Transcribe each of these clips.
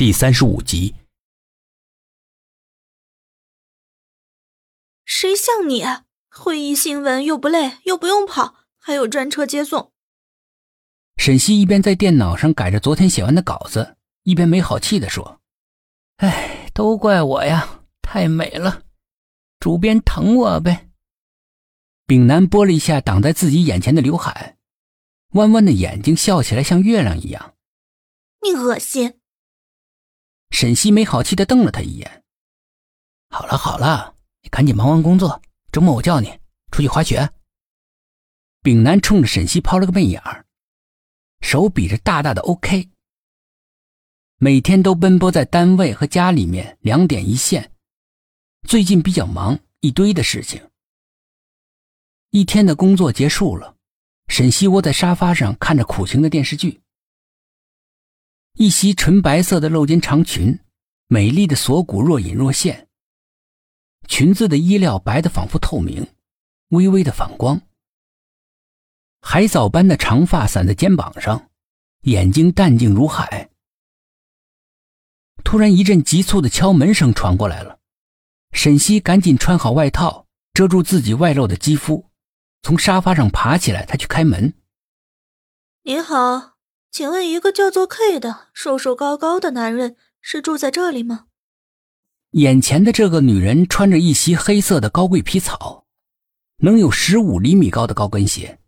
第三十五集。谁像你，会议新闻又不累又不用跑，还有专车接送。沈西一边在电脑上改着昨天写完的稿子，一边没好气的说：“哎，都怪我呀，太美了，主编疼我呗。”丙南拨了一下挡在自己眼前的刘海，弯弯的眼睛笑起来像月亮一样。你恶心。沈西没好气的瞪了他一眼。好了好了，你赶紧忙完工作，周末我叫你出去滑雪。丙南冲着沈西抛了个媚眼儿。手比着大大的 OK，每天都奔波在单位和家里面两点一线。最近比较忙，一堆的事情。一天的工作结束了，沈西窝在沙发上看着苦情的电视剧。一袭纯白色的露肩长裙，美丽的锁骨若隐若现。裙子的衣料白的仿佛透明，微微的反光。海藻般的长发散在肩膀上，眼睛淡静如海。突然，一阵急促的敲门声传过来了。沈西赶紧穿好外套，遮住自己外露的肌肤，从沙发上爬起来。他去开门。您好，请问一个叫做 K 的瘦瘦高高的男人是住在这里吗？眼前的这个女人穿着一袭黑色的高贵皮草，能有十五厘米高的高跟鞋。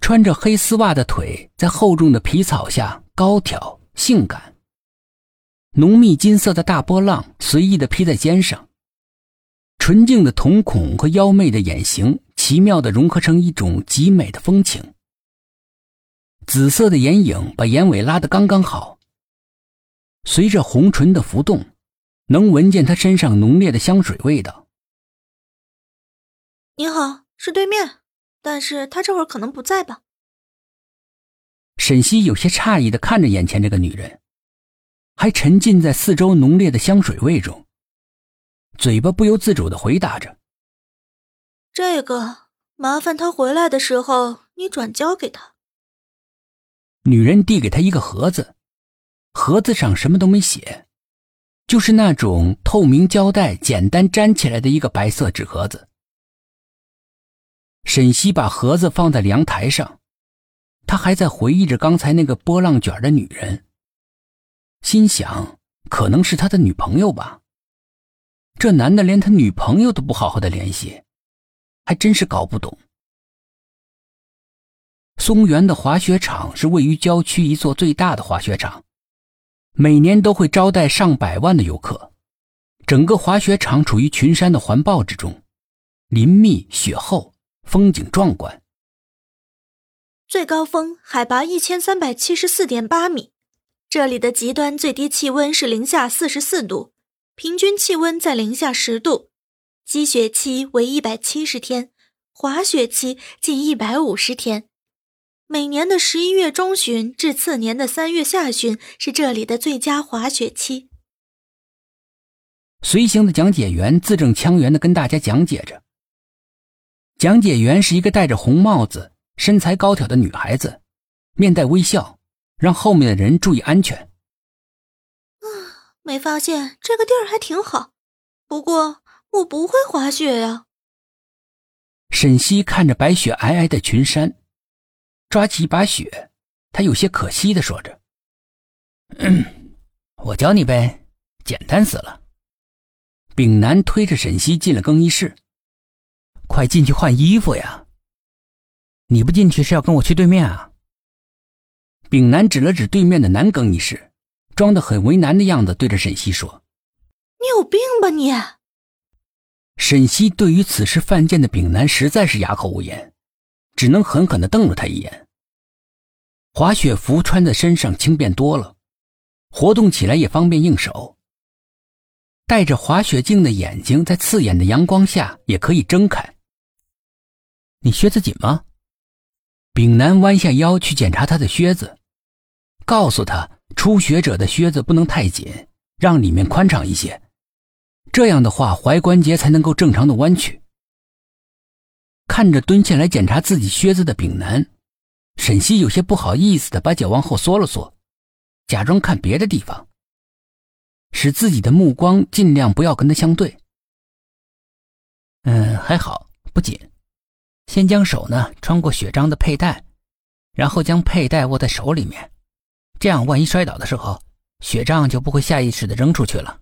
穿着黑丝袜的腿在厚重的皮草下高挑性感，浓密金色的大波浪随意的披在肩上，纯净的瞳孔和妖媚的眼型奇妙的融合成一种极美的风情。紫色的眼影把眼尾拉得刚刚好，随着红唇的浮动，能闻见他身上浓烈的香水味道。你好，是对面。但是他这会儿可能不在吧？沈西有些诧异的看着眼前这个女人，还沉浸在四周浓烈的香水味中，嘴巴不由自主的回答着：“这个麻烦他回来的时候你转交给他。”女人递给他一个盒子，盒子上什么都没写，就是那种透明胶带简单粘起来的一个白色纸盒子。沈西把盒子放在阳台上，他还在回忆着刚才那个波浪卷的女人，心想可能是他的女朋友吧。这男的连他女朋友都不好好的联系，还真是搞不懂。松原的滑雪场是位于郊区一座最大的滑雪场，每年都会招待上百万的游客。整个滑雪场处于群山的环抱之中，林密雪厚。风景壮观，最高峰海拔一千三百七十四点八米，这里的极端最低气温是零下四十四度，平均气温在零下十度，积雪期为一百七十天，滑雪期近一百五十天。每年的十一月中旬至次年的三月下旬是这里的最佳滑雪期。随行的讲解员字正腔圆的跟大家讲解着。讲解员是一个戴着红帽子、身材高挑的女孩子，面带微笑，让后面的人注意安全。啊，没发现这个地儿还挺好，不过我不会滑雪呀。沈西看着白雪皑皑的群山，抓起一把雪，他有些可惜的说着：“嗯，我教你呗，简单死了。”丙南推着沈西进了更衣室。快进去换衣服呀！你不进去是要跟我去对面啊？丙南指了指对面的男更衣室，装的很为难的样子，对着沈西说：“你有病吧你！”沈西对于此事犯贱的丙南实在是哑口无言，只能狠狠的瞪了他一眼。滑雪服穿在身上轻便多了，活动起来也方便应手。戴着滑雪镜的眼睛在刺眼的阳光下也可以睁开。你靴子紧吗？丙南弯下腰去检查他的靴子，告诉他初学者的靴子不能太紧，让里面宽敞一些，这样的话踝关节才能够正常的弯曲。看着蹲下来检查自己靴子的丙南，沈西有些不好意思的把脚往后缩了缩，假装看别的地方，使自己的目光尽量不要跟他相对。嗯，还好，不紧。先将手呢穿过血章的佩戴，然后将佩戴握在手里面，这样万一摔倒的时候，血杖就不会下意识的扔出去了。